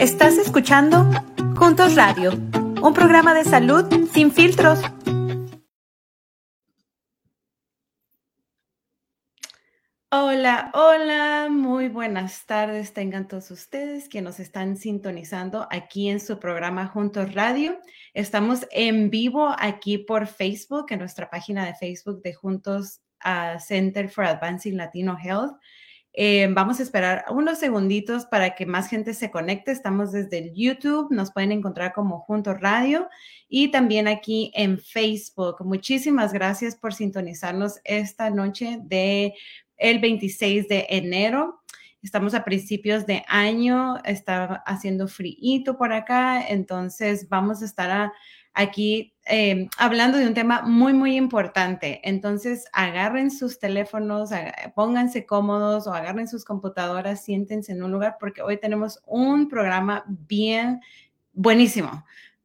Estás escuchando Juntos Radio, un programa de salud sin filtros. Hola, hola, muy buenas tardes tengan todos ustedes que nos están sintonizando aquí en su programa Juntos Radio. Estamos en vivo aquí por Facebook, en nuestra página de Facebook de Juntos uh, Center for Advancing Latino Health. Eh, vamos a esperar unos segunditos para que más gente se conecte. Estamos desde el YouTube, nos pueden encontrar como Juntos Radio y también aquí en Facebook. Muchísimas gracias por sintonizarnos esta noche de el 26 de enero. Estamos a principios de año, está haciendo frío por acá, entonces vamos a estar aquí eh, hablando de un tema muy, muy importante. Entonces, agarren sus teléfonos, pónganse cómodos o agarren sus computadoras, siéntense en un lugar porque hoy tenemos un programa bien buenísimo.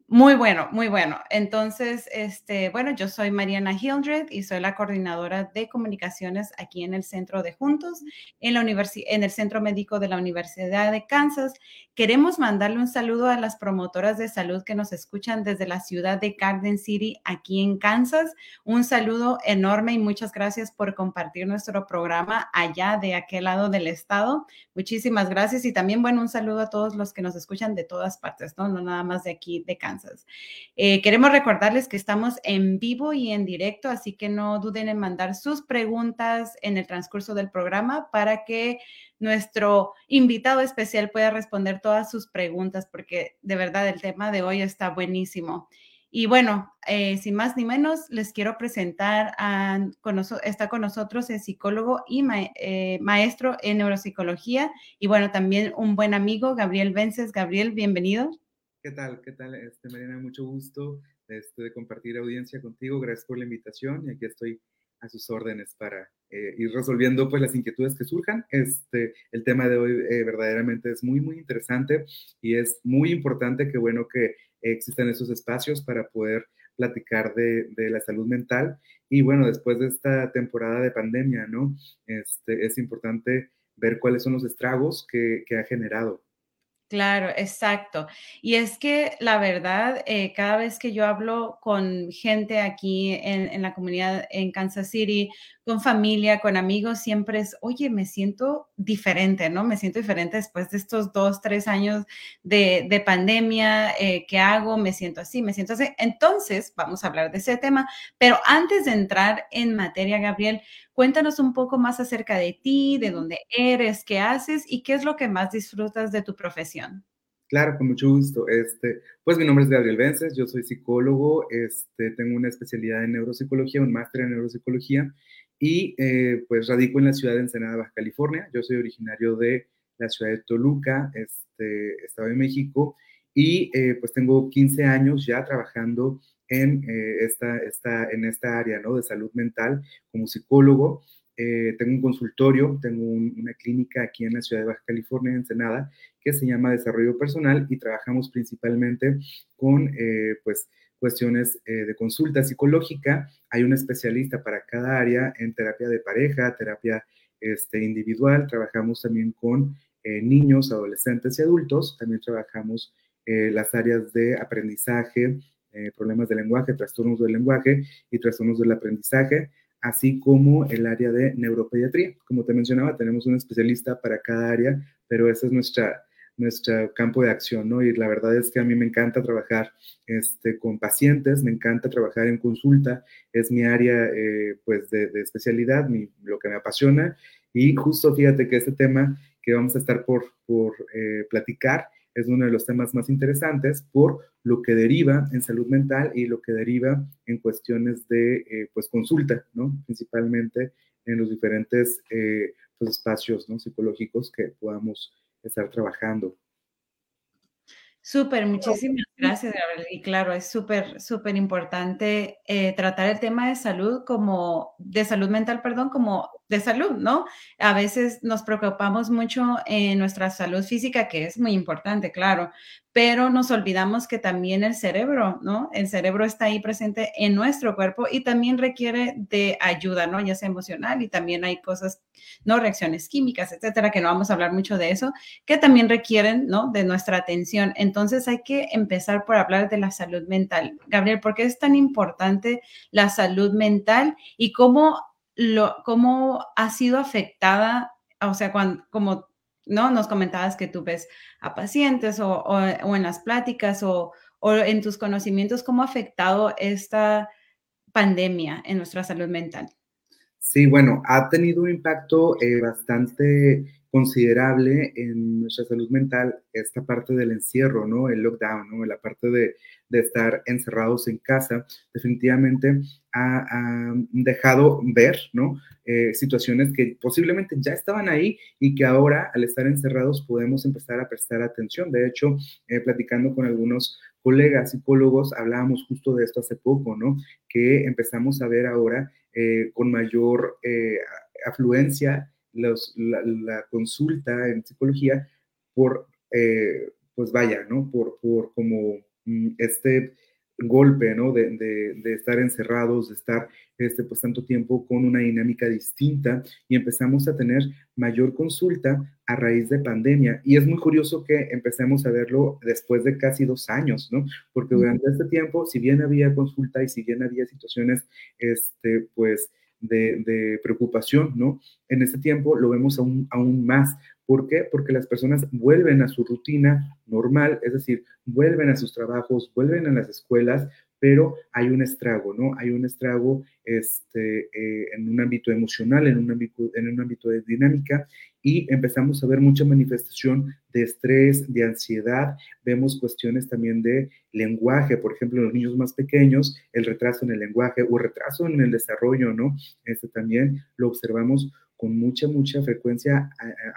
Muy bueno, muy bueno. Entonces, este, bueno, yo soy Mariana Hildred y soy la coordinadora de comunicaciones aquí en el Centro de Juntos, en, la en el Centro Médico de la Universidad de Kansas. Queremos mandarle un saludo a las promotoras de salud que nos escuchan desde la ciudad de Garden City, aquí en Kansas. Un saludo enorme y muchas gracias por compartir nuestro programa allá de aquel lado del estado. Muchísimas gracias y también, bueno, un saludo a todos los que nos escuchan de todas partes, ¿no? No nada más de aquí de Kansas. Eh, queremos recordarles que estamos en vivo y en directo, así que no duden en mandar sus preguntas en el transcurso del programa para que nuestro invitado especial pueda responder todas sus preguntas, porque de verdad el tema de hoy está buenísimo. Y bueno, eh, sin más ni menos, les quiero presentar a, está con nosotros el psicólogo y eh, maestro en neuropsicología y bueno, también un buen amigo, Gabriel Vences. Gabriel, bienvenido. ¿Qué tal? ¿Qué tal, este, Mariana? Mucho gusto este, de compartir audiencia contigo. Gracias por la invitación y aquí estoy a sus órdenes para eh, ir resolviendo pues las inquietudes que surjan. Este, el tema de hoy eh, verdaderamente es muy, muy interesante y es muy importante que, bueno, que existan esos espacios para poder platicar de, de, la salud mental. Y bueno, después de esta temporada de pandemia, ¿no? Este, es importante ver cuáles son los estragos que, que ha generado Claro, exacto. Y es que la verdad, eh, cada vez que yo hablo con gente aquí en, la comunidad en Kansas City, con familia, con amigos, siempre es, oye, me siento diferente, ¿no? Me siento diferente después de estos dos, tres años de, de pandemia, eh, ¿qué hago? Me siento así, me siento así. Entonces, vamos a hablar de ese tema, pero antes de entrar en materia, Gabriel, cuéntanos un poco más acerca de ti, de dónde eres, qué haces y qué es lo que más disfrutas de tu profesión. Claro, con mucho gusto. Este, pues mi nombre es Gabriel Vences, yo soy psicólogo, este, tengo una especialidad en neuropsicología, un máster en neuropsicología y eh, pues radico en la ciudad de Ensenada, Baja California. Yo soy originario de la ciudad de Toluca, este, Estado de México, y eh, pues tengo 15 años ya trabajando en, eh, esta, esta, en esta área ¿no? de salud mental como psicólogo. tengo un consultorio, tengo una clínica aquí en la ciudad de Baja California, Ensenada, que se llama Desarrollo Personal y trabajamos principalmente con, pues, cuestiones eh, de consulta psicológica. Hay un especialista para cada área en terapia de pareja, terapia este, individual. Trabajamos también con eh, niños, adolescentes y adultos. También trabajamos eh, las áreas de aprendizaje, problemas de lenguaje, trastornos del lenguaje y trastornos del aprendizaje, así como el área de neuropediatría. Como te mencionaba, tenemos un especialista para cada área, pero esa es nuestra nuestro campo de acción, ¿no? Y la verdad es que a mí me encanta trabajar este, con pacientes, me encanta trabajar en consulta, es mi área, eh, pues, de, especialidad, lo que me apasiona. Y justo fíjate que este tema que vamos a estar por, por eh, platicar es uno de los temas más interesantes por lo que deriva en salud mental y lo que deriva en cuestiones de, eh, pues, consulta, ¿no? Principalmente en los diferentes pues, espacios ¿no? psicológicos que podamos estar trabajando. Súper, muchísimas gracias, Gabriel. Y claro, es súper, súper importante eh, tratar el tema de salud como, de salud mental, perdón, como de salud, ¿no? A veces nos preocupamos mucho en nuestra salud física, que es muy importante, claro, pero nos olvidamos que también el cerebro, ¿no? El cerebro está ahí presente en nuestro cuerpo y también requiere de ayuda, ¿no? Ya sea emocional y también hay cosas, ¿no? Reacciones químicas, etcétera, que no vamos a hablar mucho de eso, que también requieren, ¿no? De nuestra atención. Entonces hay que empezar por hablar de la salud mental. Gabriel, ¿por qué es tan importante la salud mental y cómo, lo, cómo ha sido afectada, o sea, cuando, como ¿no? Nos comentabas que tú ves a pacientes o, en las pláticas o, en tus conocimientos, ¿cómo ha afectado esta pandemia en nuestra salud mental? Sí, bueno, ha tenido un impacto eh, bastante considerable en nuestra salud mental esta parte del encierro, ¿no? El lockdown, ¿no? La parte de, estar encerrados en casa, definitivamente ha, dejado ver, ¿no? Eh, situaciones que posiblemente ya estaban ahí y que ahora, al estar encerrados, podemos empezar a prestar atención. De hecho, eh, platicando con algunos colegas psicólogos, hablábamos justo de esto hace poco, ¿no? Que empezamos a ver ahora eh, con mayor afluencia la, consulta en psicología por, eh, pues vaya, ¿no? Por, por como mm, este golpe, ¿no? De, de, estar encerrados, de estar este, pues tanto tiempo con una dinámica distinta y empezamos a tener mayor consulta a raíz de pandemia. Y es muy curioso que empecemos a verlo después de casi dos años, ¿no? Porque durante este tiempo, si bien había consulta y si bien había situaciones, este, pues, de, preocupación, ¿no? En este tiempo lo vemos aún, aún más. ¿Por qué? Porque las personas vuelven a su rutina normal, es decir, vuelven a sus trabajos, vuelven a las escuelas, pero hay un estrago, ¿no? Hay un estrago este, eh, en un ámbito emocional, en un ámbito, en un ámbito de dinámica, y empezamos a ver mucha manifestación de estrés, de ansiedad, vemos cuestiones también de lenguaje, por ejemplo, en los niños más pequeños, el retraso en el lenguaje o retraso en el desarrollo, ¿no? Este también lo observamos con mucha, mucha frecuencia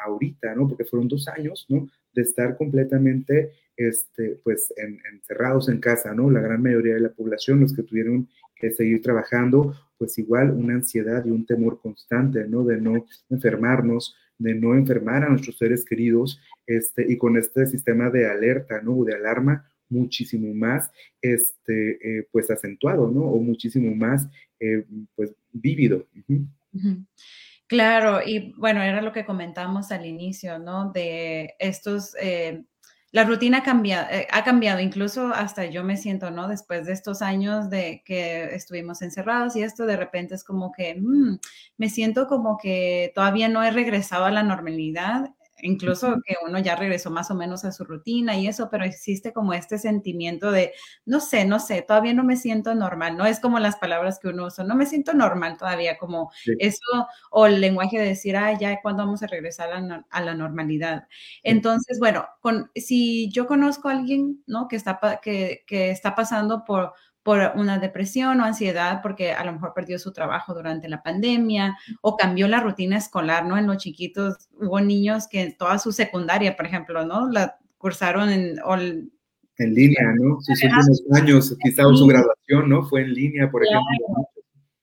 ahorita, ¿no? Porque fueron dos años, ¿no? De estar completamente este, pues encerrados en casa, ¿no? La gran mayoría de la población, los que tuvieron que seguir trabajando, pues igual una ansiedad y un temor constante, ¿no? De no enfermarnos, de no enfermar a nuestros seres queridos, este, y con este sistema de alerta, ¿no? De alarma muchísimo más, este, eh, pues acentuado, ¿no? O muchísimo más, eh, pues vívido. Claro, y bueno, era lo que comentábamos al inicio, ¿no? De estos eh, la rutina cambia, eh, ha cambiado, incluso hasta yo me siento, ¿no? Después de estos años de que estuvimos encerrados y esto de repente es como que mm, me siento como que todavía no he regresado a la normalidad incluso que uno ya regresó más o menos a su rutina y eso, pero existe como este sentimiento de, no sé, no sé, todavía no me siento normal, no es como las palabras que uno usa, no me siento normal todavía, como eso, o el lenguaje de decir, ah, ya, ¿cuándo vamos a regresar a la, normalidad? Entonces, bueno, con, si yo conozco a alguien, ¿no? Que está, que, que está pasando por por una depresión o ansiedad porque a lo mejor perdió su trabajo durante la pandemia o cambió la rutina escolar, ¿no? En los chiquitos hubo niños que en toda su secundaria, por ejemplo, ¿no? La cursaron en... en línea, ¿no? Sus últimos años, quizá su graduación, ¿no? Fue en línea, por ejemplo.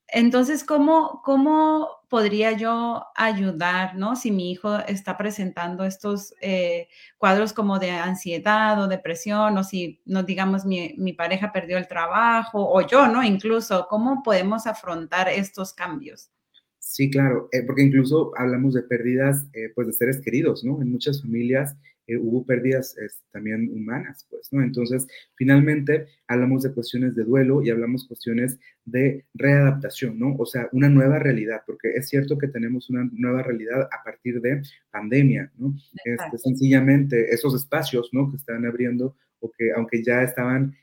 Entonces, ¿cómo, ¿cómo podría yo ayudar, ¿no? Si mi hijo está presentando estos eh, cuadros como de ansiedad o depresión, o si, no digamos, mi, pareja perdió el trabajo, o yo, ¿no? Incluso, ¿cómo podemos afrontar estos cambios? Sí, claro, eh, porque incluso hablamos de pérdidas, eh, pues, de seres queridos, ¿no? En muchas familias eh, hubo pérdidas también humanas, pues, ¿no? Entonces, finalmente, hablamos de cuestiones de duelo y hablamos cuestiones de readaptación, ¿no? O sea, una nueva realidad, porque es cierto que tenemos una nueva realidad a partir de pandemia, ¿no? Este, sencillamente, esos espacios, ¿no? Que están abriendo o que, aunque ya estaban,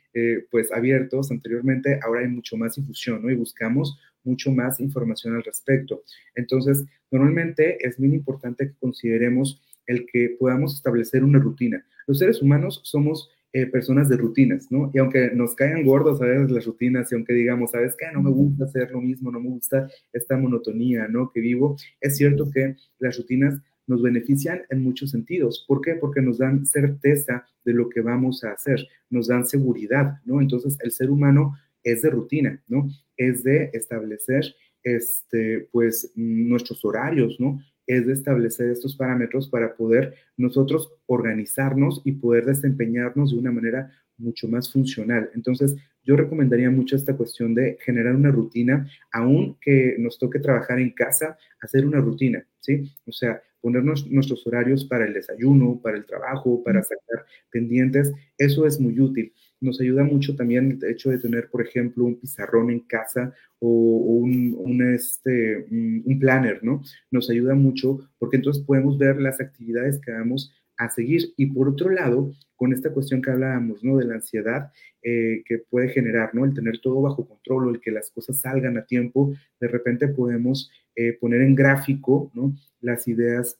pues, abiertos anteriormente, ahora hay mucho más difusión, ¿no? Y buscamos mucho más información al respecto. Entonces, normalmente es muy importante que consideremos el que podamos establecer una rutina. Los seres humanos somos eh, personas de rutinas, ¿no? Y aunque nos caigan gordos a veces las rutinas y aunque digamos, ¿sabes qué? No me gusta hacer lo mismo, no me gusta esta monotonía, ¿no? Que vivo, es cierto que las rutinas nos benefician en muchos sentidos. ¿Por qué? Porque nos dan certeza de lo que vamos a hacer, nos dan seguridad, ¿no? Entonces, el ser humano es de rutina, ¿no? Es de establecer este, pues, nuestros horarios, ¿no? Es de establecer estos parámetros para poder nosotros organizarnos y poder desempeñarnos de una manera mucho más funcional. Entonces, yo recomendaría mucho esta cuestión de generar una rutina, aun que nos toque trabajar en casa, hacer una rutina, ¿sí? O sea, ponernos nuestros horarios para el desayuno, para el trabajo, para sacar pendientes, eso es muy útil. Nos ayuda mucho también el hecho de tener, por ejemplo, un pizarrón en casa o, un, este, un planner, ¿no? Nos ayuda mucho porque entonces podemos ver las actividades que hagamos a seguir. Y por otro lado, con esta cuestión que hablábamos, ¿no? De la ansiedad eh, que puede generar, ¿no? El tener todo bajo control o el que las cosas salgan a tiempo, de repente podemos eh, poner en gráfico, ¿no? Las ideas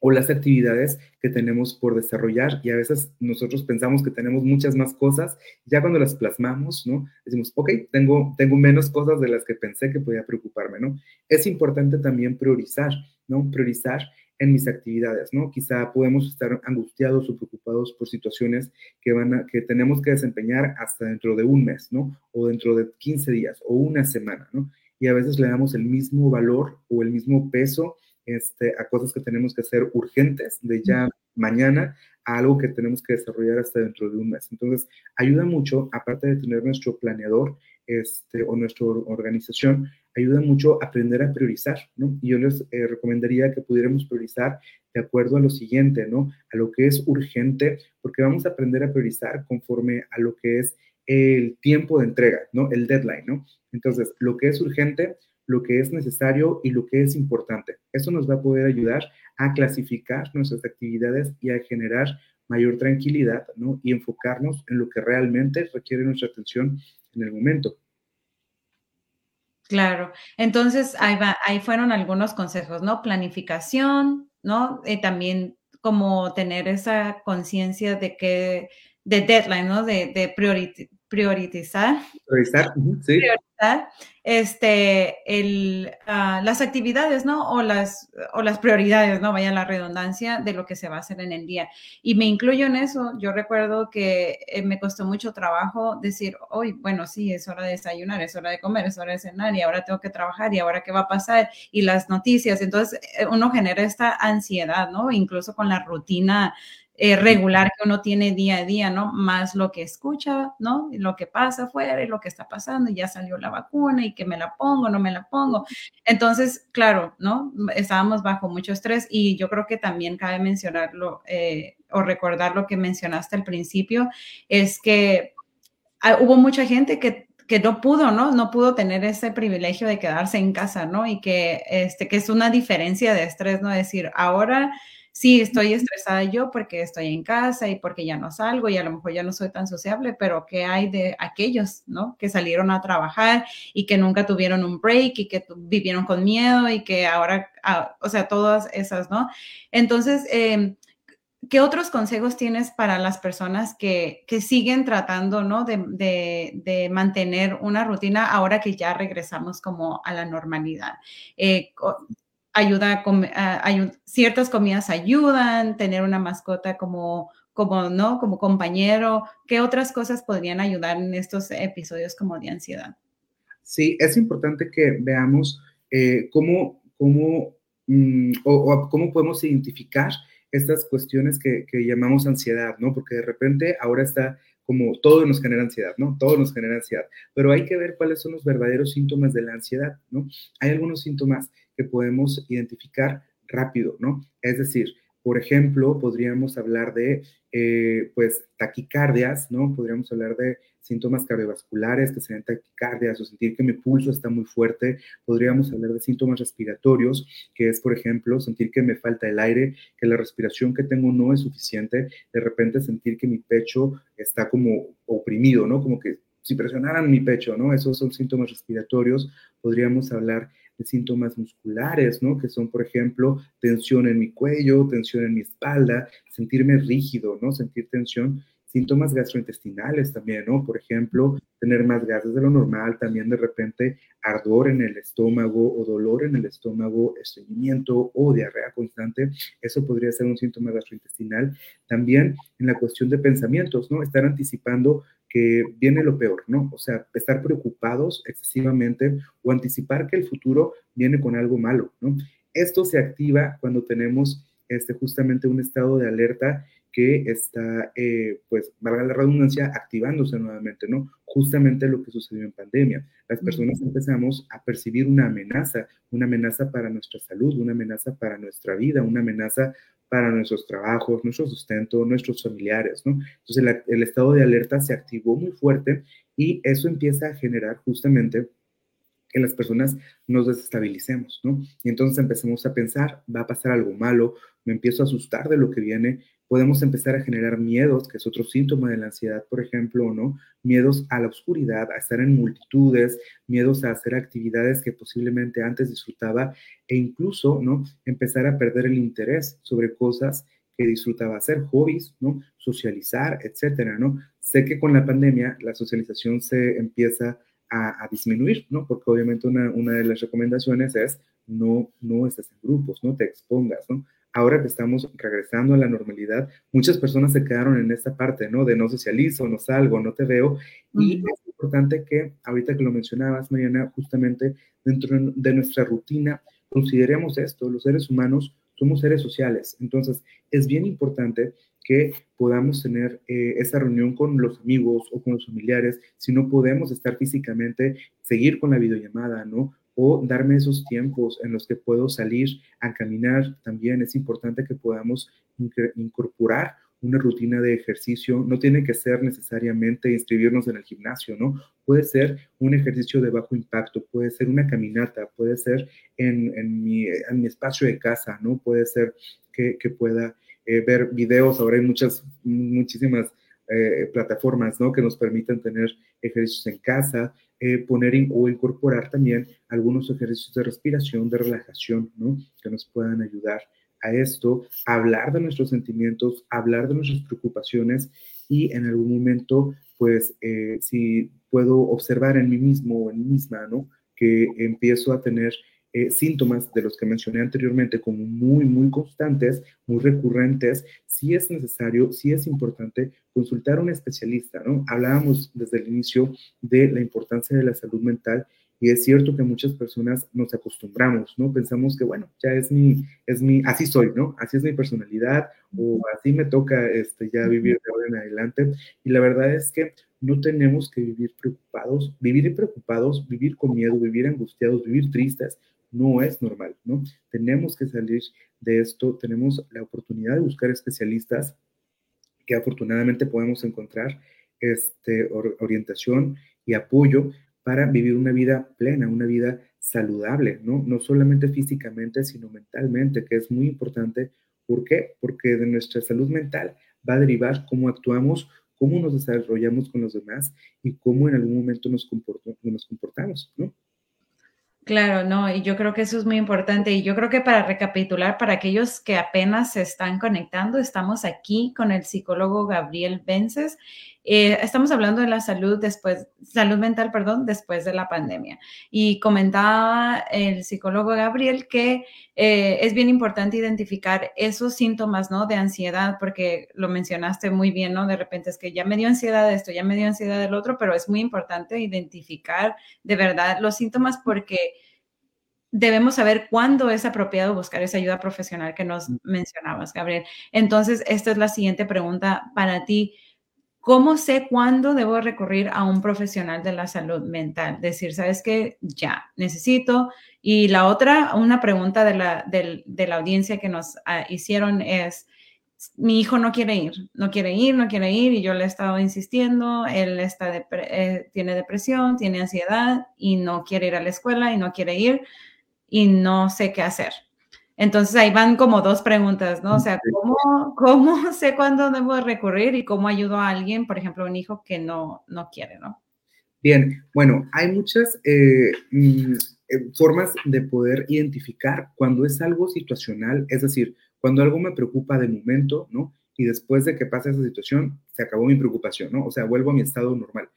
o las actividades que tenemos por desarrollar y a veces nosotros pensamos que tenemos muchas más cosas, ya cuando las plasmamos, ¿no? Decimos, ok, tengo, tengo menos cosas de las que pensé que podía preocuparme, ¿no? Es importante también priorizar, ¿no? Priorizar en mis actividades, ¿no? Quizá podemos estar angustiados o preocupados por situaciones que, van a, que tenemos que desempeñar hasta dentro de un mes, ¿no? O dentro de 15 días o una semana, ¿no? Y a veces le damos el mismo valor o el mismo peso este, a cosas que tenemos que hacer urgentes de ya mañana a algo que tenemos que desarrollar hasta dentro de un mes. Entonces, ayuda mucho, aparte de tener nuestro planeador este, o nuestra organización, ayuda mucho a aprender a priorizar, ¿no? Y yo les eh, recomendaría que pudiéramos priorizar de acuerdo a lo siguiente, ¿no? A lo que es urgente, porque vamos a aprender a priorizar conforme a lo que es el tiempo de entrega, ¿no? El deadline, ¿no? Entonces, lo que es urgente, lo que es necesario y lo que es importante. Eso nos va a poder ayudar a clasificar nuestras actividades y a generar mayor tranquilidad, ¿no? Y enfocarnos en lo que realmente requiere nuestra atención en el momento. Claro, entonces ahí, va, ahí fueron algunos consejos, ¿no? Planificación, ¿no? Y también como tener esa conciencia de que, de deadline, ¿no? De, de priorizar. Priorizar, sí. Priorizar este, el, uh, las actividades, ¿no? O las, o las prioridades, ¿no? Vaya la redundancia de lo que se va a hacer en el día. Y me incluyo en eso. Yo recuerdo que eh, me costó mucho trabajo decir, hoy, bueno, sí, es hora de desayunar, es hora de comer, es hora de cenar y ahora tengo que trabajar y ahora qué va a pasar y las noticias. Entonces, eh, uno genera esta ansiedad, ¿no? Incluso con la rutina eh, regular que uno tiene día a día, ¿no? Más lo que escucha, ¿no? Lo que pasa afuera y lo que está pasando, y ya salió la vacuna y que me la pongo, no me la pongo. Entonces, claro, ¿no? Estábamos bajo mucho estrés y yo creo que también cabe mencionarlo eh, o recordar lo que mencionaste al principio, es que ah, hubo mucha gente que que no pudo, ¿no? No pudo tener ese privilegio de quedarse en casa, ¿no? Y que, este, que es una diferencia de estrés, ¿no? Decir, ahora sí, estoy estresada yo porque estoy en casa y porque ya no salgo y a lo mejor ya no soy tan sociable, pero ¿qué hay de aquellos, ¿no? Que salieron a trabajar y que nunca tuvieron un break y que vivieron con miedo y que ahora, ah, o sea, todas esas, ¿no? Entonces, em, ¿qué otros consejos tienes para las personas que, que siguen tratando, ¿no? De, de, de, mantener una rutina ahora que ya regresamos como a la normalidad. Eh, ayuda, a, ciertas comidas ayudan, tener una mascota como, como, ¿no? Como compañero. ¿Qué otras cosas podrían ayudar en estos episodios como de ansiedad? Sí, es importante que veamos eh, cómo, cómo, mm, o, cómo podemos identificar estas cuestiones que, que, llamamos ansiedad, ¿no? Porque de repente ahora está como todo nos genera ansiedad, ¿no? Todo nos genera ansiedad, pero hay que ver cuáles son los verdaderos síntomas de la ansiedad, ¿no? Hay algunos síntomas que podemos identificar rápido, ¿no? Es decir, por ejemplo, podríamos hablar de, eh, pues, taquicardias, ¿no? Podríamos hablar de síntomas cardiovasculares, que sean taquicardias o sentir que mi pulso está muy fuerte. Podríamos hablar de síntomas respiratorios, que es, por ejemplo, sentir que me falta el aire, que la respiración que tengo no es suficiente. De repente sentir que mi pecho está como oprimido, ¿no? Como que si presionaran mi pecho, ¿no? Esos son síntomas respiratorios. Podríamos hablar síntomas musculares, ¿no? Que son, por ejemplo, tensión en mi cuello, tensión en mi espalda, sentirme rígido, ¿no? Sentir tensión. Síntomas gastrointestinales también, ¿no? Por ejemplo, tener más gases de lo normal, también de repente ardor en el estómago o dolor en el estómago, estreñimiento o diarrea constante. Eso podría ser un síntoma gastrointestinal. También en la cuestión de pensamientos, ¿no? Estar anticipando que viene lo peor, ¿no? O sea, estar preocupados excesivamente o anticipar que el futuro viene con algo malo, ¿no? Esto se activa cuando tenemos este, justamente un estado de alerta que está, eh, pues, valga la redundancia, activándose nuevamente, ¿no? Justamente lo que sucedió en pandemia. Las personas empezamos a percibir una amenaza, una amenaza para nuestra salud, una amenaza para nuestra vida, una amenaza para nuestros trabajos, nuestro sustento, nuestros familiares, ¿no? Entonces el estado de alerta se activó muy fuerte y eso empieza a generar justamente que las personas nos desestabilicemos, ¿no? Y entonces empecemos a pensar, va a pasar algo malo, me empiezo a asustar de lo que viene, podemos empezar a generar miedos, que es otro síntoma de la ansiedad, por ejemplo, ¿no? Miedos a la oscuridad, a estar en multitudes, miedos a hacer actividades que posiblemente antes disfrutaba e incluso, ¿no? Empezar a perder el interés sobre cosas que disfrutaba hacer, hobbies, ¿no? Socializar, etcétera, ¿no? Sé que con la pandemia la socialización se empieza a, disminuir, ¿no? Porque obviamente una, una de las recomendaciones es no, no estés en grupos, no te expongas, ¿no? Ahora que estamos regresando a la normalidad, muchas personas se quedaron en esta parte, ¿no? De no socializo, no salgo, no te veo. Y es importante que, ahorita que lo mencionabas, Mariana, justamente dentro de nuestra rutina, consideremos esto, los seres humanos somos seres sociales. Entonces, es bien importante que podamos tener eh, esa reunión con los amigos o con los familiares, si no podemos estar físicamente, seguir con la videollamada, ¿no? O darme esos tiempos en los que puedo salir a caminar. También es importante que podamos incorporar una rutina de ejercicio. No tiene que ser necesariamente inscribirnos en el gimnasio, ¿no? Puede ser un ejercicio de bajo impacto, puede ser una caminata, puede ser en, mi, espacio de casa, ¿no? Puede ser que, pueda eh, ver videos. Ahora hay muchas, muchísimas eh, plataformas, ¿no? Que nos permiten tener ejercicios en casa. Eh, poner o incorporar también algunos ejercicios de respiración, de relajación. Que nos puedan ayudar a esto, hablar de nuestros sentimientos, hablar de nuestras preocupaciones y en algún momento, pues, eh, si puedo observar en mí mismo o en mí misma, ¿no? Que empiezo a tener eh, síntomas de los que mencioné anteriormente como muy, muy constantes, muy recurrentes, sí es necesario, sí es importante consultar a un especialista, ¿no? Hablábamos desde el inicio de la importancia de la salud mental y es cierto que muchas personas nos acostumbramos, ¿no? Pensamos que, bueno, ya es mi, es mi, así soy, ¿no? Así es mi personalidad o así me toca este, ya vivir de ahora en adelante. Y la verdad es que no tenemos que vivir preocupados, vivir preocupados, vivir con miedo, vivir angustiados, vivir tristes no es normal, ¿no? Tenemos que salir de esto, tenemos la oportunidad de buscar especialistas que afortunadamente podemos encontrar este, orientación y apoyo para vivir una vida plena, una vida saludable, ¿no? No solamente físicamente, sino mentalmente, que es muy importante. ¿Por qué? Porque de nuestra salud mental va a derivar cómo actuamos, cómo nos desarrollamos con los demás y cómo en algún momento nos, nos comportamos, ¿no? Claro, no, y yo creo que eso es muy importante. Y yo creo que para recapitular, para aquellos que apenas se están conectando, estamos aquí con el psicólogo Gabriel Vences. Eh, estamos hablando de la salud después, salud mental, perdón, después de la pandemia. Y comentaba el psicólogo Gabriel que eh, es bien importante identificar esos síntomas, ¿no? De ansiedad, porque lo mencionaste muy bien, ¿no? De repente es que ya me dio ansiedad esto, ya me dio ansiedad del otro, pero es muy importante identificar de verdad los síntomas porque debemos saber cuándo es apropiado buscar esa ayuda profesional que nos mencionabas, Gabriel. Entonces, esta es la siguiente pregunta para ti. ¿Cómo sé cuándo debo recurrir a un profesional de la salud mental? Decir, ¿sabes qué? Ya, necesito. Y la otra, una pregunta de la, de, la audiencia que nos ah, hicieron es, mi hijo no quiere ir, no quiere ir, no quiere ir y yo le he estado insistiendo, él está eh, tiene depresión, tiene ansiedad y no quiere ir a la escuela y no quiere ir y no sé qué hacer. Entonces ahí van como dos preguntas, ¿no? O sea, ¿cómo, cómo sé cuándo debo recurrir y cómo ayudo a alguien, por ejemplo, un hijo que no, no quiere, ¿no? Bien, bueno, hay muchas eh, mm, eh, formas de poder identificar cuando es algo situacional, es decir, cuando algo me preocupa de momento, ¿no? Y después de que pasa esa situación, se acabó mi preocupación, ¿no? O sea, vuelvo a mi estado normal.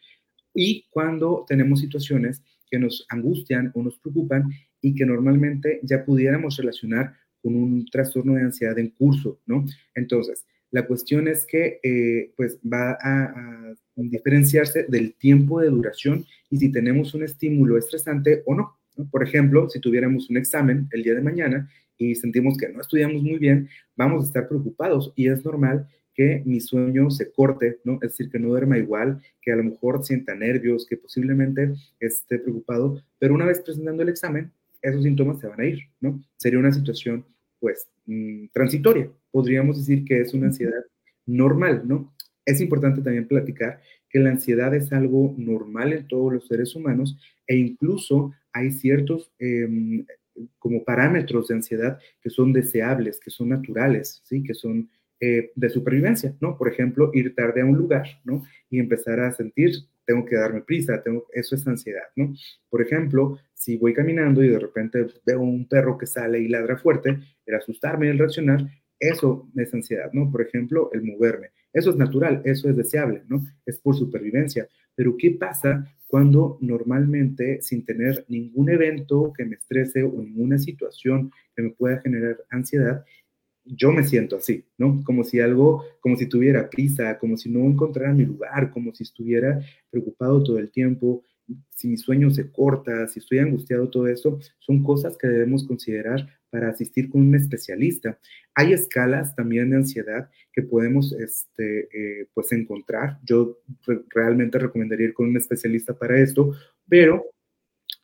Y cuando tenemos situaciones que nos angustian o nos preocupan y que normalmente ya pudiéramos relacionar con un trastorno de ansiedad en curso, ¿no? Entonces, La cuestión es que eh, pues va a, diferenciarse del tiempo de duración y si tenemos un estímulo estresante o no. Por ejemplo, si tuviéramos un examen el día de mañana y sentimos que no estudiamos muy bien, vamos a estar preocupados y es normal que mi sueño se corte, ¿no? Es decir, que no duerma igual, que a lo mejor sienta nervios, que posiblemente esté preocupado, pero una vez presentando el examen, esos síntomas se van a ir, ¿no? Sería una situación, pues, mm, transitoria. Podríamos decir que es una ansiedad normal, ¿no? Es importante también platicar que la ansiedad es algo normal en todos los seres humanos e incluso hay ciertos em, como parámetros de ansiedad que son deseables, que son naturales, ¿sí? Que son eh, de supervivencia, ¿no? Por ejemplo, ir tarde a un lugar, ¿no? Y empezar a sentir, tengo que darme prisa, tengo, eso es ansiedad, ¿no? Por ejemplo, si voy caminando y de repente veo un perro que sale y ladra fuerte, el asustarme el reaccionar, eso es ansiedad, ¿no? Por ejemplo, el moverme. Eso es natural, eso es deseable, ¿no? Es por supervivencia. Pero ¿qué pasa cuando normalmente, sin tener ningún evento que me estrese o ninguna situación que me pueda generar ansiedad, yo me siento así, ¿no? Como si algo, como si tuviera prisa, como si no encontrara mi lugar, como si estuviera preocupado todo el tiempo, si mi sueño se corta, si estoy angustiado, todo eso, son cosas que debemos considerar para asistir con un especialista. Hay escalas también de ansiedad que podemos, este, eh, pues, encontrar. Yo realmente recomendaría ir con un especialista para esto, pero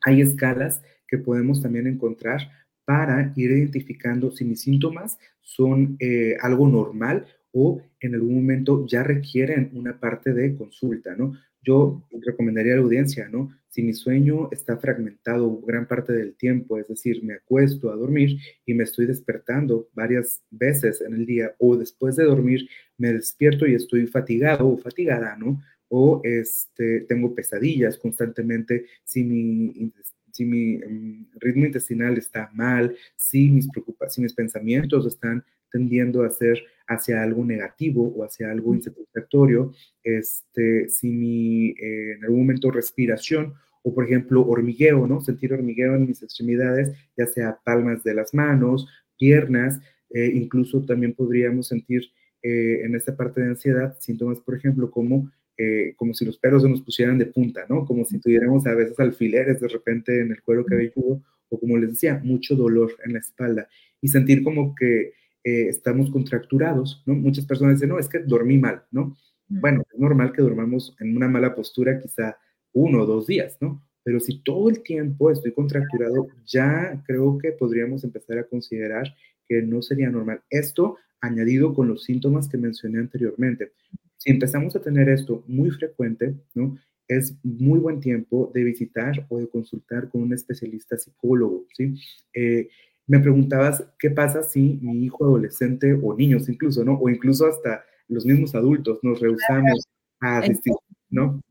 hay escalas que podemos también encontrar para ir identificando si mis síntomas son eh, algo normal o en algún momento ya requieren una parte de consulta, ¿no? Yo recomendaría a la audiencia, ¿no? Si mi sueño está fragmentado gran parte del tiempo, es decir, me acuesto a dormir y me estoy despertando varias veces en el día o después de dormir me despierto y estoy fatigado o fatigada, ¿no? O este, tengo pesadillas constantemente, si mi si mi mm, ritmo intestinal está mal, si mis si mis pensamientos están tendiendo a ser hacia algo negativo o hacia algo insatisfactorio, este, si mi, eh, en algún momento respiración o por ejemplo hormigueo, ¿no? Sentir hormigueo en mis extremidades, ya sea palmas de las manos, piernas, eh, incluso también podríamos sentir eh, en esta parte de ansiedad síntomas, por ejemplo, como eh, como si los pelos se nos pusieran de punta, ¿no? Como si tuviéramos a veces alfileres de repente en el cuero cabelludo, o como les decía, mucho dolor en la espalda, y sentir como que eh, estamos contracturados, ¿no? Muchas personas dicen, no, es que dormí mal, ¿no? Bueno, es normal que dormamos en una mala postura quizá uno o dos días, ¿no? Pero si todo el tiempo estoy contracturado, ya creo que podríamos empezar a considerar que no sería normal. Esto añadido con los síntomas que mencioné anteriormente. Si empezamos a tener esto muy frecuente, ¿no? Es muy buen tiempo de visitar o de consultar con un especialista psicólogo, ¿sí? Eh, me preguntabas qué pasa si mi hijo adolescente o niños incluso, ¿no? O incluso hasta los mismos adultos nos rehusamos a asistir, ¿no?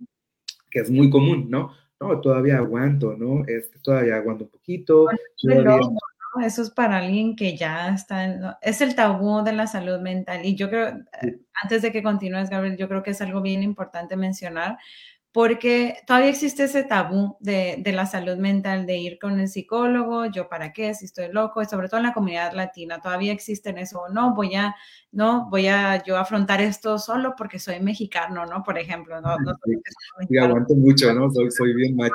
Que es muy común, ¿no? No, todavía aguanto, ¿no? Este, todavía aguanto un poquito. Todavía, eso es para alguien que ya está, es el tabú de la salud mental. Y yo creo, eh, antes de que continúes, Gabriel, yo creo que es algo bien importante mencionar, porque todavía existe ese tabú de, la salud mental, de ir con el psicólogo, yo para qué, si estoy loco, y sobre todo en la comunidad latina, todavía existen eso, no, voy a, no, voy a yo afrontar esto solo porque soy mexicano, ¿no? Por ejemplo, no, no y aguanto mucho, ¿no? Soy, soy bien macho.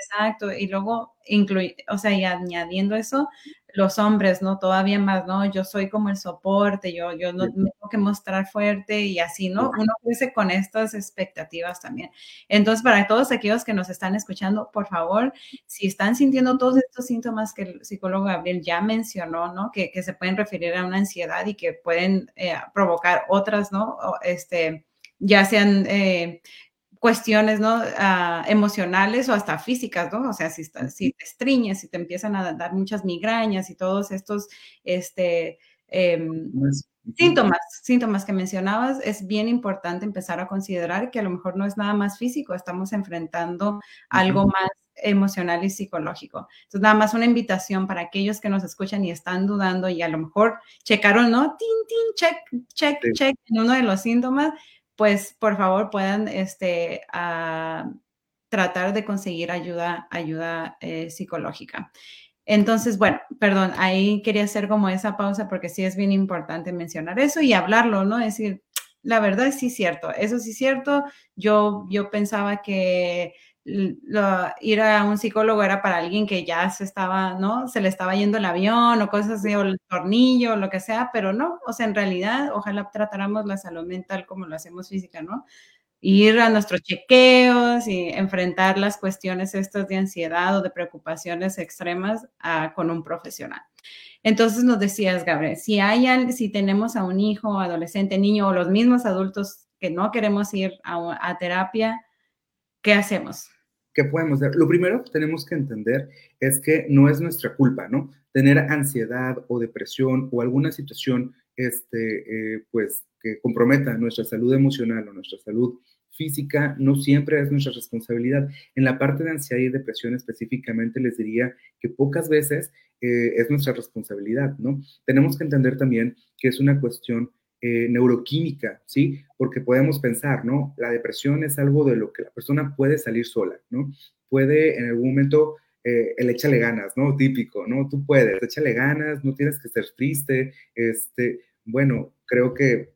Exacto, y luego incluir, o sea, y añadiendo eso, los hombres, ¿no? Todavía más, ¿no? Yo soy como el soporte, yo, yo no tengo que mostrar fuerte y así, ¿no? Uno crece con estas expectativas también. Entonces, para todos aquellos que nos están escuchando, por favor, si están sintiendo todos estos síntomas que el psicólogo Gabriel ya mencionó, ¿no? Que, que se pueden referir a una ansiedad y que pueden eh, provocar otras, ¿no? Este, ya sean eh, cuestiones ¿no? Ah, emocionales o hasta físicas, ¿no? O sea, si, si te estriñes, si te empiezan a dar muchas migrañas y todos estos este, em, síntomas, síntomas que mencionabas, es bien importante empezar a considerar que a lo mejor no es nada más físico, estamos enfrentando algo más emocional y psicológico. Entonces, nada más una invitación para aquellos que nos escuchan y están dudando y a lo mejor checaron, ¿no? Tin, tin, check, check, check en uno de los síntomas pues por favor puedan este, ah, tratar de conseguir ayuda, ayuda eh, psicológica. Entonces, bueno, perdón, ahí quería hacer como esa pausa porque sí es bien importante mencionar eso y hablarlo, ¿no? Es decir, la verdad sí es cierto, eso sí es cierto. Yo, yo pensaba que ir a un psicólogo era para alguien que ya se estaba, ¿no? Se le estaba yendo el avión o cosas así, o el tornillo, o lo que sea, pero no, o sea, en realidad, ojalá tratáramos la salud mental como lo hacemos física, ¿no? Ir a nuestros chequeos y enfrentar las cuestiones estas de ansiedad o de preocupaciones extremas con un profesional. Entonces nos decías, Gabriel, si hay, si tenemos a un hijo, adolescente, niño o los mismos adultos que no queremos ir a terapia, ¿qué hacemos? ¿Qué podemos hacer? Lo primero que tenemos que entender es que no es nuestra culpa, ¿no? Tener ansiedad o depresión o alguna situación, este, eh, pues, que comprometa nuestra salud emocional o nuestra salud física no siempre es nuestra responsabilidad. En la parte de ansiedad y depresión específicamente les diría que pocas veces eh, es nuestra responsabilidad, ¿no? Tenemos que entender también que es una cuestión eh, neuroquímica, ¿sí? Porque podemos pensar, ¿no? La depresión es algo de lo que la persona puede salir sola, ¿no? Puede en algún momento, eh, el échale ganas, ¿no? Típico, ¿no? Tú puedes, échale ganas, no tienes que ser triste, este, bueno, creo que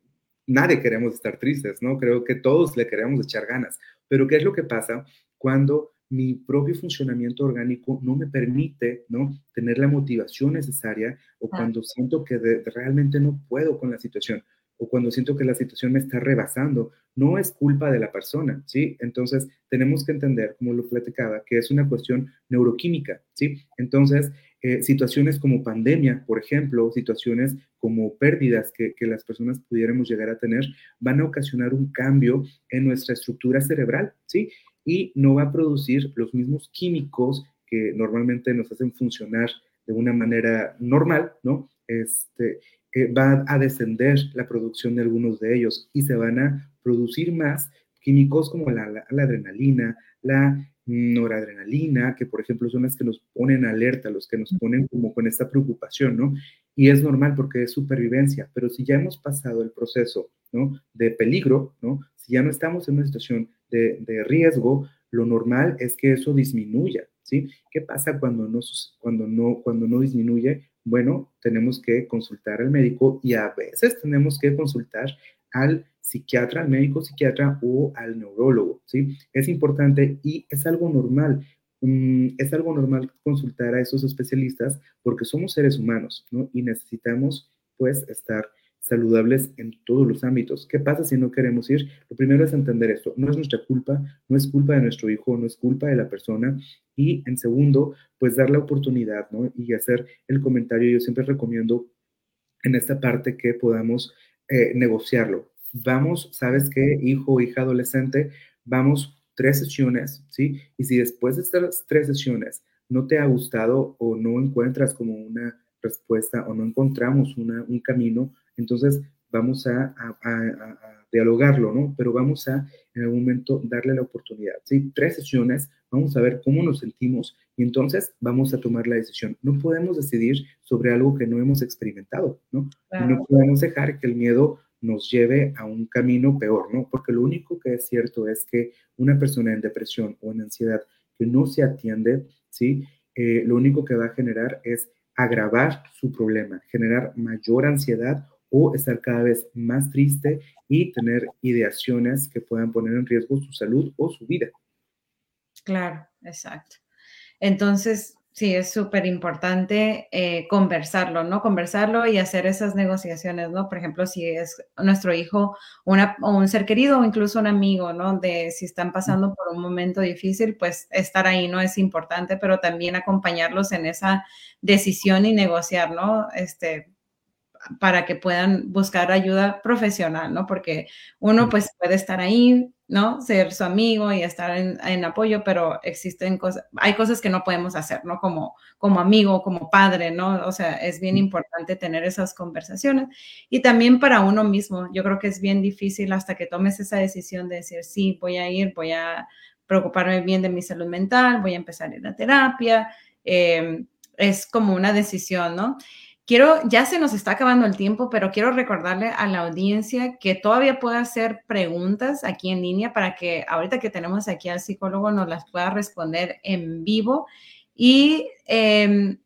nadie queremos estar tristes, ¿no? Creo que todos le queremos echar ganas, pero ¿qué es lo que pasa cuando mi propio funcionamiento orgánico no me permite, ¿no? Tener la motivación necesaria o cuando siento que realmente no puedo con la situación o cuando siento que la situación me está rebasando, no es culpa de la persona, ¿sí? Entonces, tenemos que entender, como lo platicaba, que es una cuestión neuroquímica, ¿sí? Entonces, eh, situaciones como pandemia, por ejemplo, situaciones como pérdidas que, que las personas pudiéramos llegar a tener, van a ocasionar un cambio en nuestra estructura cerebral, ¿sí? Y no va a producir los mismos químicos que normalmente nos hacen funcionar de una manera normal, ¿no? Este, eh, va a descender la producción de algunos de ellos y se van a producir más químicos como la, la, adrenalina, la noradrenalina, que por ejemplo son las que nos ponen alerta, los que nos ponen como con esta preocupación, ¿no? Y es normal porque es supervivencia, pero si ya hemos pasado el proceso, ¿no? De peligro, ¿no? Si ya no estamos en una situación de, riesgo, lo normal es que eso disminuya, ¿sí? ¿Qué pasa cuando no, cuando no, cuando no disminuye? Bueno, tenemos que consultar al médico y a veces tenemos que consultar al psiquiatra, al médico psiquiatra o al neurólogo, ¿sí? Es importante y es algo normal. Mm, es algo normal consultar a esos especialistas porque somos seres humanos, ¿no? Y necesitamos, pues, estar saludables en todos los ámbitos. ¿Qué pasa si no queremos ir? Lo primero es entender esto. No es nuestra culpa, no es culpa de nuestro hijo, no es culpa de la persona. Y en segundo, pues dar la oportunidad, ¿no? Y hacer el comentario. Yo siempre recomiendo en esta parte que podamos eh, negociarlo. Vamos, ¿sabes qué? Hijo, hija, adolescente, vamos tres sesiones, ¿sí? Y si después de estas tres sesiones no te ha gustado o no encuentras como una respuesta o no encontramos una, un camino, entonces vamos a, dialogarlo, ¿no? Pero vamos a en algún momento darle la oportunidad, ¿sí? Tres sesiones, vamos a ver cómo nos sentimos y entonces vamos a tomar la decisión. No podemos decidir sobre algo que no hemos experimentado, ¿no? No podemos dejar que el miedo nos lleve a un camino peor, ¿no? Porque lo único que es cierto es que una persona en depresión o en ansiedad que no se atiende, ¿sí? Eh, lo único que va a generar es agravar su problema, generar mayor ansiedad o estar cada vez más triste y tener ideaciones que puedan poner en riesgo su salud o su vida. Claro, exacto. Entonces, sí, es súper importante eh, conversarlo, ¿no? Conversarlo y hacer esas negociaciones, ¿no? Por ejemplo, si es nuestro hijo un ser querido o incluso un amigo, ¿no? De si están pasando por un momento difícil, pues estar ahí no es importante, pero también acompañarlos en esa decisión y negociar, ¿no? Este, para que puedan buscar ayuda profesional, ¿no? Porque uno pues puede estar ahí, ¿no? Ser su amigo y estar en, apoyo, pero existen cosas, hay cosas que no podemos hacer, ¿no? Como, como amigo, como padre, ¿no? O sea, es bien importante tener esas conversaciones. Y también para uno mismo, yo creo que es bien difícil hasta que tomes esa decisión de decir, sí, voy a ir, voy a preocuparme bien de mi salud mental, voy a empezar a ir a terapia. Eh, es como una decisión, ¿no? Quiero, ya se nos está acabando el tiempo, pero quiero recordarle a la audiencia que todavía puede hacer preguntas aquí en línea para que ahorita que tenemos aquí al psicólogo nos las pueda responder en vivo. Y em,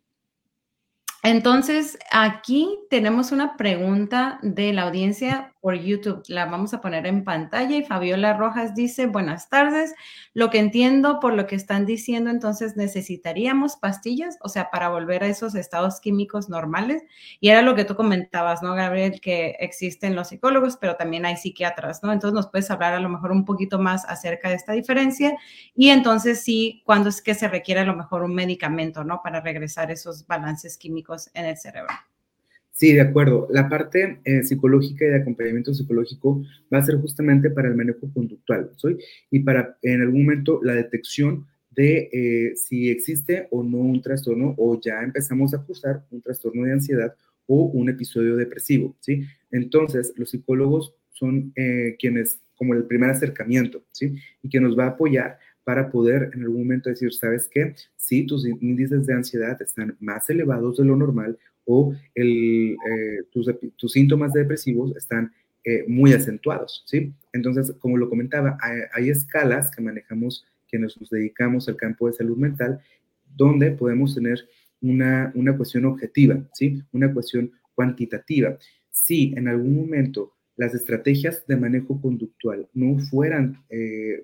Entonces, aquí tenemos una pregunta de la audiencia por YouTube. La vamos a poner en pantalla y Fabiola Rojas dice, buenas tardes. Lo que entiendo por lo que están diciendo, entonces necesitaríamos pastillas, o sea, para volver a esos estados químicos normales. Y era lo que tú comentabas, ¿no, Gabriel? Que existen los psicólogos, pero también hay psiquiatras, ¿no? Entonces nos puedes hablar a lo mejor un poquito más acerca de esta diferencia. Y entonces sí, cuándo es que se requiere a lo mejor un medicamento, ¿no? Para regresar esos balances químicos en el cerebro. Sí, de acuerdo. La parte eh, psicológica y de acompañamiento psicológico va a ser justamente para el manejo conductual ¿sí? y para en algún momento la detección de eh, si existe o no un trastorno o ya empezamos a acusar un trastorno de ansiedad o un episodio depresivo. ¿sí? Entonces, los psicólogos son eh, quienes, como el primer acercamiento, ¿sí? y que nos va a apoyar para poder en algún momento decir, ¿sabes qué? Si tus índices de ansiedad están más elevados de lo normal o el, eh, tus, tus, síntomas depresivos están eh, muy acentuados, ¿sí? Entonces, como lo comentaba, hay, escalas que manejamos quienes nos dedicamos al campo de salud mental, donde podemos tener una, una cuestión objetiva, ¿sí? Una cuestión cuantitativa. Si en algún momento las estrategias de manejo conductual no fueran, eh,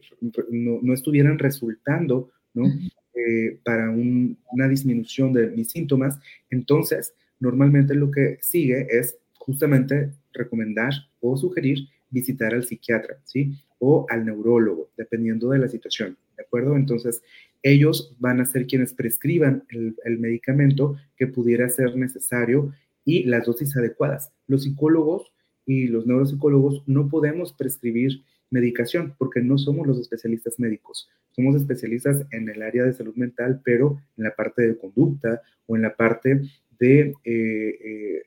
no, estuvieran resultando, ¿no? Eh, para una disminución de mis síntomas, entonces normalmente lo que sigue es justamente recomendar o sugerir visitar al psiquiatra, ¿sí? O al neurólogo, dependiendo de la situación, ¿de acuerdo? Entonces, ellos van a ser quienes prescriban el, el medicamento que pudiera ser necesario y las dosis adecuadas. Los psicólogos y los neuropsicólogos no podemos prescribir medicación porque no somos los especialistas médicos. Somos especialistas en el área de salud mental, pero en la parte de conducta o en la parte de eh, eh,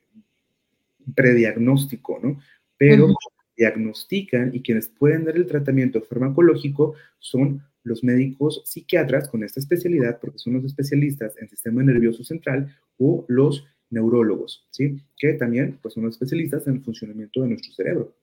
prediagnóstico, ¿no? Pero diagnostican y quienes pueden dar el tratamiento farmacológico son los médicos psiquiatras con esta especialidad, porque son los especialistas en sistema nervioso central o los neurólogos, ¿sí? Que también pues, son los especialistas en el funcionamiento de nuestro cerebro.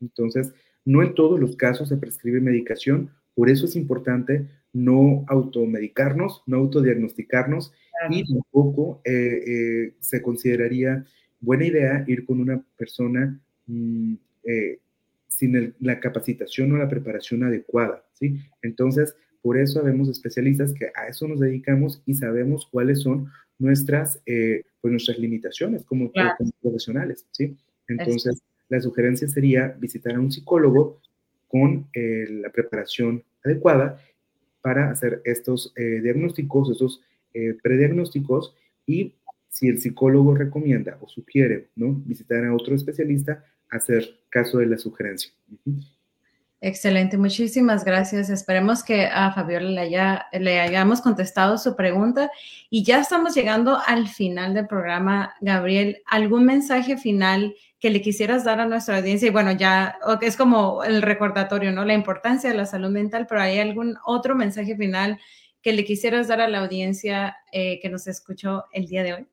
Entonces, no en todos los casos se prescribe medicación, por eso es importante no automedicarnos, no autodiagnosticarnos y tampoco eh, eh, se consideraría buena idea ir con una persona mm, eh, sin la capacitación o la preparación adecuada, ¿sí? Entonces, por eso sabemos especialistas que a eso nos dedicamos y sabemos cuáles son nuestras, pues nuestras limitaciones como, profesionales, ¿sí? Entonces, la sugerencia sería visitar a un psicólogo con la preparación adecuada para hacer estos diagnósticos, estos eh, prediagnósticos y si el psicólogo recomienda o sugiere ¿no? visitar a otro especialista, hacer caso de la sugerencia. Excelente, muchísimas gracias. Esperemos que a Fabiola le, haya, le, hayamos contestado su pregunta y ya estamos llegando al final del programa. Gabriel, ¿algún mensaje final que le quisieras dar a nuestra audiencia? Y bueno, ya es como el recordatorio, ¿no? La importancia de la salud mental, pero ¿hay algún otro mensaje final que le quisieras dar a la audiencia eh, que nos escuchó el día de hoy?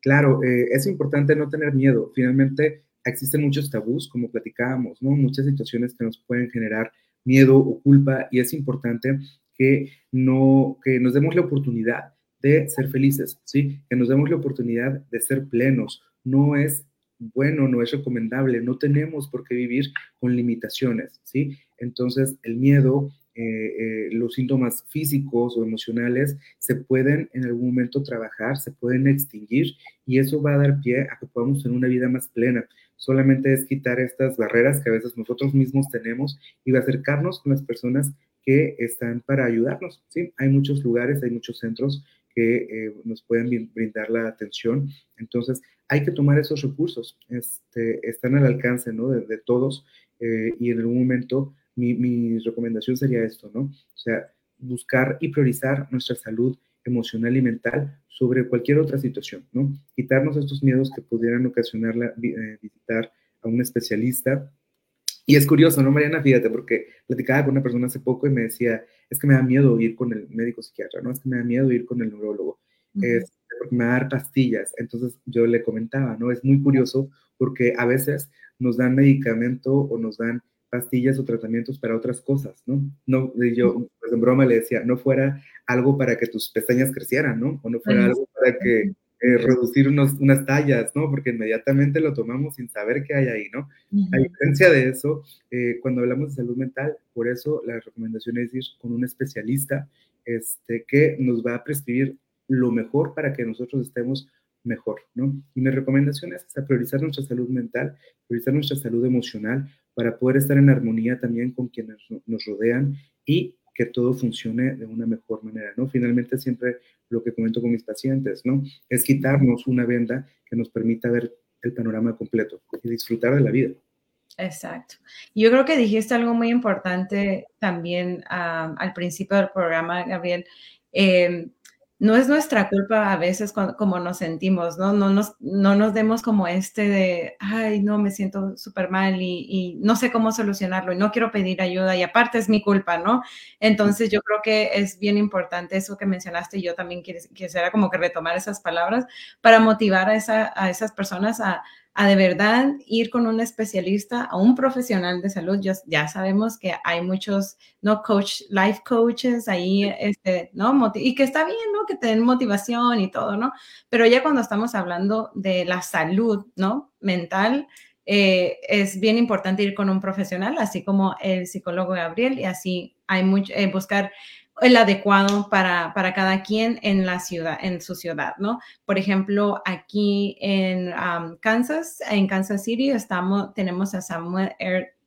Claro, eh, es importante no tener miedo. Finalmente, existen muchos tabús, como platicábamos, ¿no? Muchas situaciones que nos pueden generar miedo o culpa y es importante que, no, que nos demos la oportunidad de ser felices, ¿sí? Que nos demos la oportunidad de ser plenos. No es bueno, no es recomendable, no tenemos por qué vivir con limitaciones, ¿sí? Entonces, el miedo eh, eh, los síntomas físicos o emocionales se pueden en algún momento trabajar, se pueden extinguir y eso va a dar pie a que podamos tener una vida más plena. Solamente es quitar estas barreras que a veces nosotros mismos tenemos y acercarnos con las personas que están para ayudarnos. ¿sí? Hay muchos lugares, hay muchos centros que eh, nos pueden brindar la atención. Entonces, hay que tomar esos recursos. Este, están al alcance ¿no? de, todos y en algún momento mi, recomendación sería esto, ¿no? O sea, buscar y priorizar nuestra salud emocional y mental sobre cualquier otra situación, ¿no? Quitarnos estos miedos que pudieran ocasionar eh, visitar a un especialista. Y es curioso, ¿no, Mariana? Fíjate, porque platicaba con una persona hace poco y me decía, es que me da miedo ir con el médico psiquiatra, ¿no? Es que me da miedo ir con el neurólogo, es porque me va a dar pastillas. Entonces yo le comentaba, ¿no? Es muy curioso porque a veces nos dan medicamento o nos dan pastillas o tratamientos para otras cosas, ¿no? No, yo, pues en broma le decía, no fuera algo para que tus pestañas crecieran, ¿no? O no fuera algo para que eh, reducir unas tallas, ¿no? Porque inmediatamente lo tomamos sin saber qué hay ahí, ¿no? A diferencia de eso, eh, cuando hablamos de salud mental, por eso la recomendación es ir con un especialista este, que nos va a prescribir lo mejor para que nosotros estemos mejor, ¿no? Y mi recomendación es priorizar nuestra salud mental, priorizar nuestra salud emocional para poder estar en armonía también con quienes nos rodean y que todo funcione de una mejor manera, ¿no? Finalmente siempre lo que comento con mis pacientes, ¿no? Es quitarnos una venda que nos permita ver el panorama completo y disfrutar de la vida. Exacto. Yo creo que dijiste algo muy importante también ah, al principio del programa, Gabriel. Eh, no es nuestra culpa a veces como nos sentimos, ¿no? No nos, no nos demos como este de, ay, no, me siento súper mal y, no sé cómo solucionarlo y no quiero pedir ayuda y aparte es mi culpa, ¿no? Entonces yo creo que es bien importante eso que mencionaste y yo también quisiera como que retomar esas palabras para motivar a, esa, a esas personas a, a de verdad ir con un especialista, a un profesional de salud. Ya, ya sabemos que hay muchos, ¿no? Coach, life coaches ahí, este, ¿no? Y que está bien, ¿no? Que te den motivación y todo, ¿no? Pero ya cuando estamos hablando de la salud, ¿no? Mental, eh, es bien importante ir con un profesional, así como el psicólogo Gabriel, y así hay mucho, eh, buscar el adecuado para, para, cada quien en la ciudad, en su ciudad, ¿no? Por ejemplo, aquí en um, Kansas, en Kansas City, estamos, tenemos a Samuel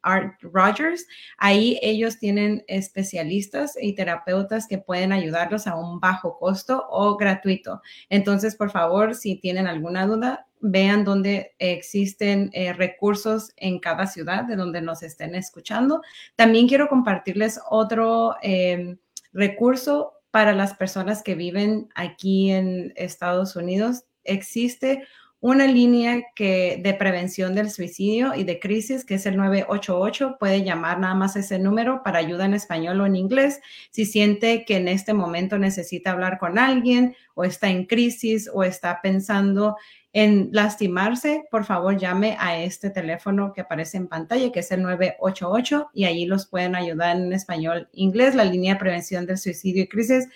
Art Rogers. Ahí ellos tienen especialistas y terapeutas que pueden ayudarlos a un bajo costo o gratuito. Entonces, por favor, si tienen alguna duda, vean dónde existen eh, recursos en cada ciudad de donde nos estén escuchando. También quiero compartirles otro... Eh, recurso para las personas que viven aquí en Estados Unidos. Existe una línea que, de prevención del suicidio y de crisis, que es el 988. Puede llamar nada más ese número para ayuda en español o en inglés. Si siente que en este momento necesita hablar con alguien o está en crisis o está pensando en lastimarse, por favor llame a este teléfono que aparece en pantalla, que es el 988, y allí los pueden ayudar en español, inglés. La línea de prevención del suicidio y crisis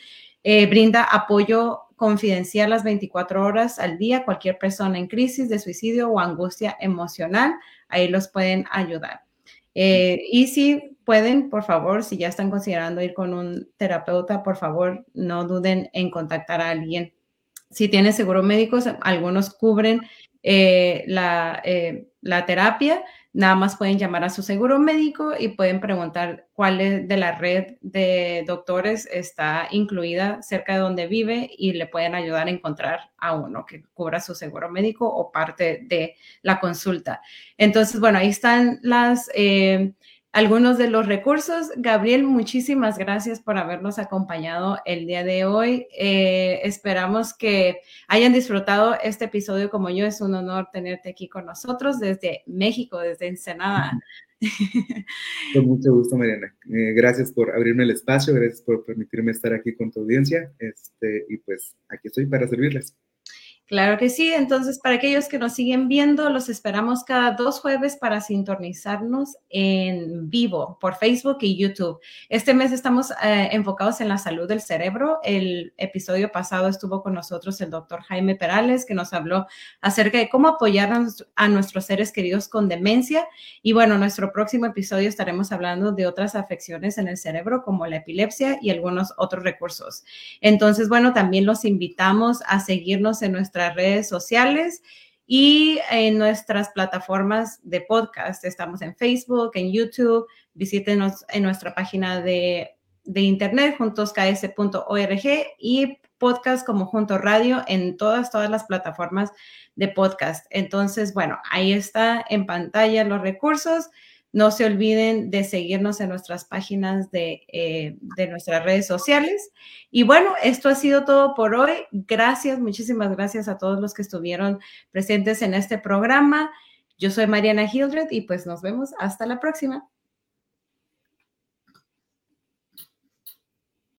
eh, brinda apoyo confidencial las 24 horas al día. Cualquier persona en crisis de suicidio o angustia emocional, ahí los pueden ayudar. Eh, y si pueden, por favor, si ya están considerando ir con un terapeuta, por favor, no duden en contactar a alguien si tienes seguro médico, algunos cubren eh, la, eh, la, terapia, nada más pueden llamar a su seguro médico y pueden preguntar cuál de la red de doctores está incluida cerca de donde vive y le pueden ayudar a encontrar a uno que cubra su seguro médico o parte de la consulta. Entonces, bueno, ahí están las... Eh, algunos de los recursos. Gabriel, muchísimas gracias por habernos acompañado el día de hoy. Eh, esperamos que hayan disfrutado este episodio como yo. Es un honor tenerte aquí con nosotros desde México, desde Ensenada. Con mucho gusto, Mariana. Eh, gracias por abrirme el espacio, gracias por permitirme estar aquí con tu audiencia. Este, y pues aquí estoy para servirles. Claro que sí. Entonces, para aquellos que nos siguen viendo, los esperamos cada dos jueves para sintonizarnos en vivo por Facebook y YouTube. Este mes estamos eh, enfocados en la salud del cerebro. El episodio pasado estuvo con nosotros el doctor Jaime Perales, que nos habló acerca de cómo apoyar a, nuestros seres queridos con demencia. Y bueno, nuestro próximo episodio estaremos hablando de otras afecciones en el cerebro, como la epilepsia y algunos otros recursos. Entonces, bueno, también los invitamos a seguirnos en nuestra redes sociales y en nuestras plataformas de podcast. Estamos en Facebook, en YouTube. Visítenos en nuestra página de, de internet, juntosks.org y podcast como Junto Radio en todas, todas las plataformas de podcast. Entonces, bueno, ahí está en pantalla los recursos. No se olviden de seguirnos en nuestras páginas eh, de, nuestras redes sociales. Y bueno, esto ha sido todo por hoy. Gracias, muchísimas gracias a todos los que estuvieron presentes en este programa. Yo soy Mariana Hildred y pues nos vemos hasta la próxima.